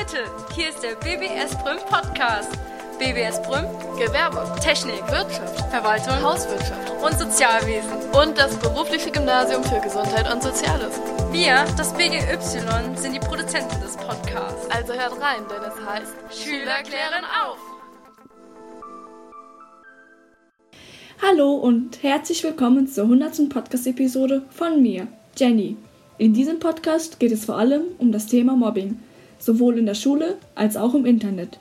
Leute, hier ist der BBS Brüm Podcast. BBS Brüm, Gewerbe, Technik, Wirtschaft, Verwaltung Hauswirtschaft und Sozialwesen. und das berufliche Gymnasium für Gesundheit und Soziales. Wir, das BGY, sind die Produzenten des Podcasts. Also hört rein, denn es heißt Schüler klären auf. Hallo und herzlich willkommen zur 100. Podcast-Episode von mir, Jenny. In diesem Podcast geht es vor allem um das Thema Mobbing, sowohl in der Schule als auch im Internet.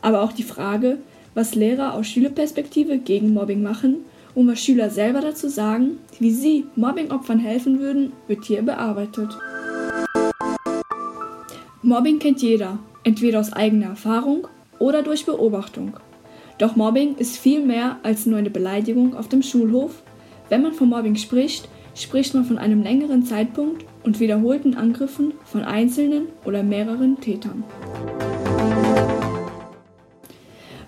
Aber auch die Frage, was Lehrer aus Schülerperspektive gegen Mobbing machen und was Schüler selber dazu sagen, wie sie Mobbingopfern helfen würden, wird hier bearbeitet. Mobbing kennt jeder, entweder aus eigener Erfahrung oder durch Beobachtung. Doch Mobbing ist viel mehr als nur eine Beleidigung auf dem Schulhof. Wenn man von Mobbing spricht, spricht man von einem längeren Zeitpunkt und wiederholten Angriffen von einzelnen oder mehreren Tätern.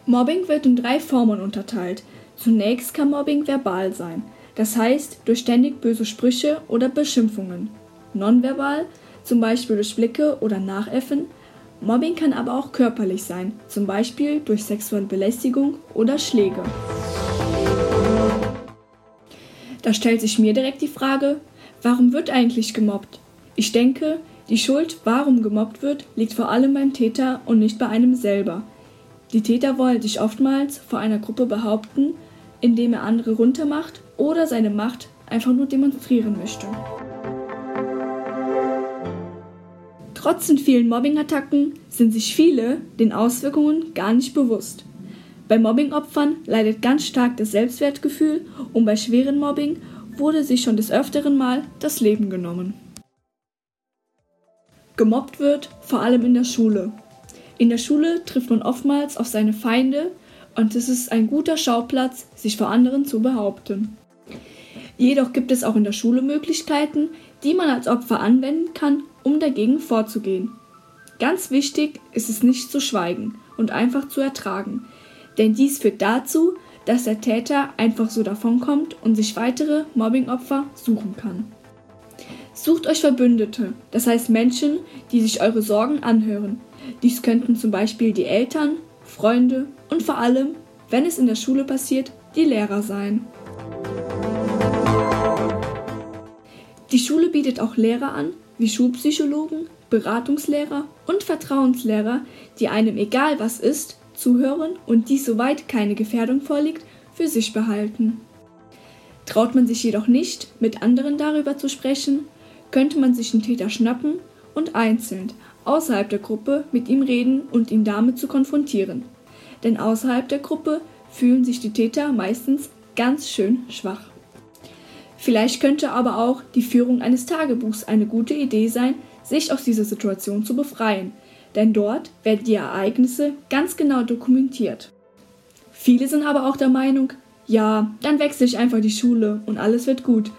Mobbing wird in drei Formen unterteilt. Zunächst kann Mobbing verbal sein, das heißt durch ständig böse Sprüche oder Beschimpfungen. Nonverbal, zum Beispiel durch Blicke oder Nachäffen. Mobbing kann aber auch körperlich sein, zum Beispiel durch sexuelle Belästigung oder Schläge. Da stellt sich mir direkt die Frage, warum wird eigentlich gemobbt? Ich denke, die Schuld, warum gemobbt wird, liegt vor allem beim Täter und nicht bei einem selber. Die Täter wollen sich oftmals vor einer Gruppe behaupten, indem er andere runtermacht oder seine Macht einfach nur demonstrieren möchte. Trotz den vielen Mobbing-Attacken sind sich viele den Auswirkungen gar nicht bewusst. Bei Mobbingopfern leidet ganz stark das Selbstwertgefühl und bei schweren Mobbing wurde sich schon des öfteren Mal das Leben genommen. Gemobbt wird vor allem in der Schule. In der Schule trifft man oftmals auf seine Feinde und es ist ein guter Schauplatz, sich vor anderen zu behaupten. Jedoch gibt es auch in der Schule Möglichkeiten, die man als Opfer anwenden kann, um dagegen vorzugehen. Ganz wichtig ist es nicht zu schweigen und einfach zu ertragen, denn dies führt dazu, dass der Täter einfach so davonkommt und sich weitere Mobbingopfer suchen kann. Sucht euch Verbündete, das heißt Menschen, die sich eure Sorgen anhören. Dies könnten zum Beispiel die Eltern, Freunde und vor allem, wenn es in der Schule passiert, die Lehrer sein. Die Schule bietet auch Lehrer an, wie Schulpsychologen, Beratungslehrer und Vertrauenslehrer, die einem egal was ist, zuhören und dies soweit keine Gefährdung vorliegt, für sich behalten. Traut man sich jedoch nicht, mit anderen darüber zu sprechen, könnte man sich den Täter schnappen und einzeln außerhalb der Gruppe mit ihm reden und ihn damit zu konfrontieren. Denn außerhalb der Gruppe fühlen sich die Täter meistens ganz schön schwach. Vielleicht könnte aber auch die Führung eines Tagebuchs eine gute Idee sein, sich aus dieser Situation zu befreien, denn dort werden die Ereignisse ganz genau dokumentiert. Viele sind aber auch der Meinung, ja, dann wechsle ich einfach die Schule und alles wird gut.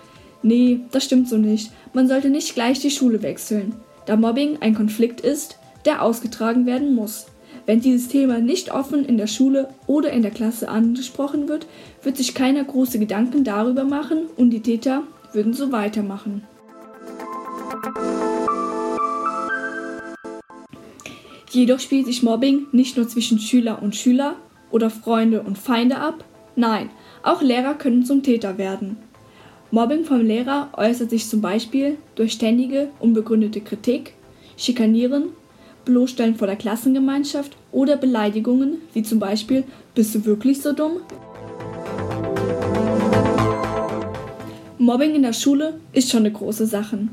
Nee, das stimmt so nicht. Man sollte nicht gleich die Schule wechseln, da Mobbing ein Konflikt ist, der ausgetragen werden muss. Wenn dieses Thema nicht offen in der Schule oder in der Klasse angesprochen wird, wird sich keiner große Gedanken darüber machen und die Täter würden so weitermachen. Jedoch spielt sich Mobbing nicht nur zwischen Schüler und Schüler oder Freunde und Feinde ab, nein, auch Lehrer können zum Täter werden. Mobbing vom Lehrer äußert sich zum Beispiel durch ständige, unbegründete Kritik, Schikanieren, Bloßstellen vor der Klassengemeinschaft oder Beleidigungen, wie zum Beispiel Bist du wirklich so dumm? Mobbing in der Schule ist schon eine große Sache.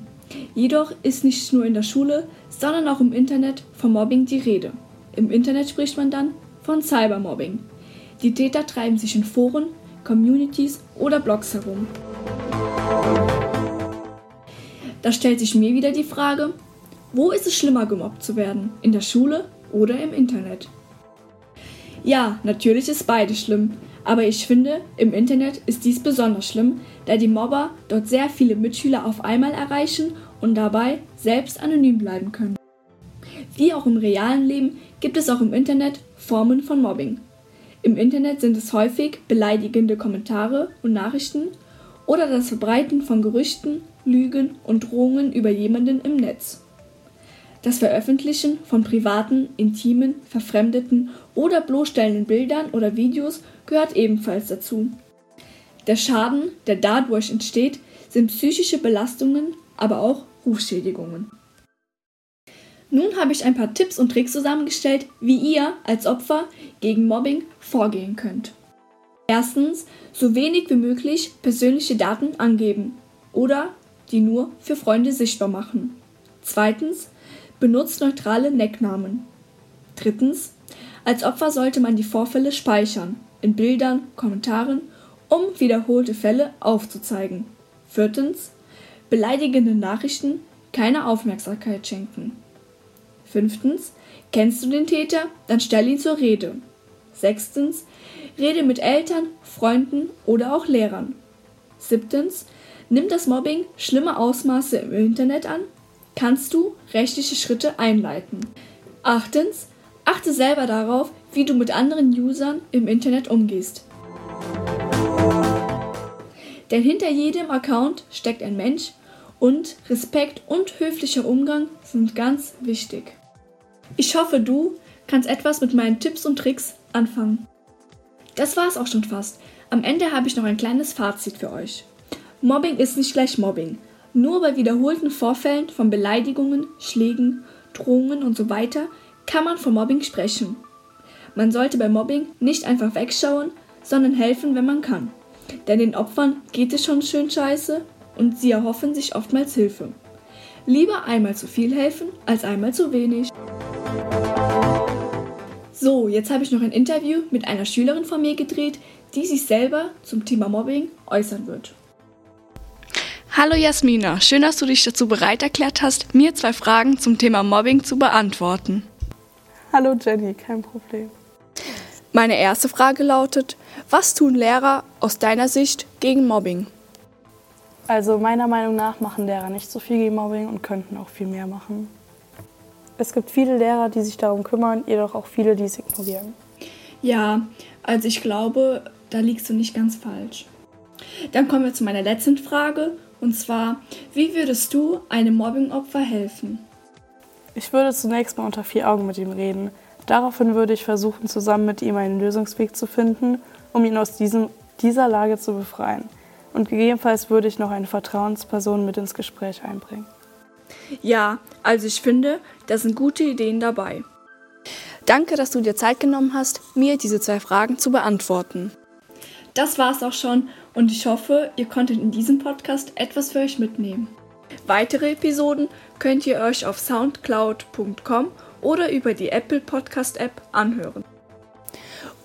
Jedoch ist nicht nur in der Schule, sondern auch im Internet von Mobbing die Rede. Im Internet spricht man dann von Cybermobbing. Die Täter treiben sich in Foren, Communities oder Blogs herum. Da stellt sich mir wieder die Frage, wo ist es schlimmer gemobbt zu werden? In der Schule oder im Internet? Ja, natürlich ist beides schlimm, aber ich finde, im Internet ist dies besonders schlimm, da die Mobber dort sehr viele Mitschüler auf einmal erreichen und dabei selbst anonym bleiben können. Wie auch im realen Leben gibt es auch im Internet Formen von Mobbing. Im Internet sind es häufig beleidigende Kommentare und Nachrichten oder das Verbreiten von Gerüchten, Lügen und Drohungen über jemanden im Netz. Das Veröffentlichen von privaten, intimen, verfremdeten oder bloßstellenden Bildern oder Videos gehört ebenfalls dazu. Der Schaden, der dadurch entsteht, sind psychische Belastungen, aber auch Rufschädigungen. Nun habe ich ein paar Tipps und Tricks zusammengestellt, wie ihr als Opfer gegen Mobbing vorgehen könnt. Erstens, so wenig wie möglich persönliche Daten angeben oder die nur für Freunde sichtbar machen. Zweitens, benutzt neutrale Necknamen. Drittens, als Opfer sollte man die Vorfälle speichern, in Bildern, Kommentaren, um wiederholte Fälle aufzuzeigen. Viertens, beleidigende Nachrichten keine Aufmerksamkeit schenken. Fünftens, kennst du den Täter, dann stell ihn zur Rede. Sechstens, rede mit Eltern, Freunden oder auch Lehrern. Siebtens, nimmt das Mobbing schlimme Ausmaße im Internet an, kannst du rechtliche Schritte einleiten. Achtens, achte selber darauf, wie du mit anderen Usern im Internet umgehst. Denn hinter jedem Account steckt ein Mensch und Respekt und höflicher Umgang sind ganz wichtig. Ich hoffe, du kannst etwas mit meinen Tipps und Tricks anfangen. Das war es auch schon fast. Am Ende habe ich noch ein kleines Fazit für euch. Mobbing ist nicht gleich Mobbing. Nur bei wiederholten Vorfällen von Beleidigungen, Schlägen, Drohungen und so weiter kann man von Mobbing sprechen. Man sollte bei Mobbing nicht einfach wegschauen, sondern helfen, wenn man kann. Denn den Opfern geht es schon schön scheiße und sie erhoffen sich oftmals Hilfe. Lieber einmal zu viel helfen als einmal zu wenig. So, jetzt habe ich noch ein Interview mit einer Schülerin von mir gedreht, die sich selber zum Thema Mobbing äußern wird. Hallo Jasmina, schön, dass du dich dazu bereit erklärt hast, mir zwei Fragen zum Thema Mobbing zu beantworten. Hallo Jenny, kein Problem. Meine erste Frage lautet, was tun Lehrer aus deiner Sicht gegen Mobbing? Also meiner Meinung nach machen Lehrer nicht so viel gegen Mobbing und könnten auch viel mehr machen. Es gibt viele Lehrer, die sich darum kümmern, jedoch auch viele, die es ignorieren. Ja, also ich glaube, da liegst du nicht ganz falsch. Dann kommen wir zu meiner letzten Frage und zwar, wie würdest du einem Mobbingopfer helfen? Ich würde zunächst mal unter vier Augen mit ihm reden. Daraufhin würde ich versuchen, zusammen mit ihm einen Lösungsweg zu finden, um ihn aus diesem, dieser Lage zu befreien. Und gegebenenfalls würde ich noch eine Vertrauensperson mit ins Gespräch einbringen. Ja, also ich finde, da sind gute Ideen dabei. Danke, dass du dir Zeit genommen hast, mir diese zwei Fragen zu beantworten. Das war's auch schon und ich hoffe, ihr konntet in diesem Podcast etwas für euch mitnehmen. Weitere Episoden könnt ihr euch auf soundcloud.com oder über die Apple Podcast App anhören.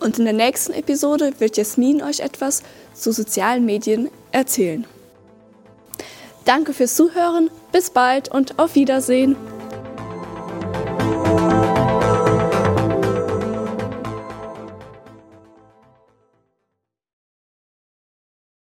Und in der nächsten Episode wird Jasmin euch etwas zu sozialen Medien erzählen. Danke fürs Zuhören, bis bald und auf Wiedersehen.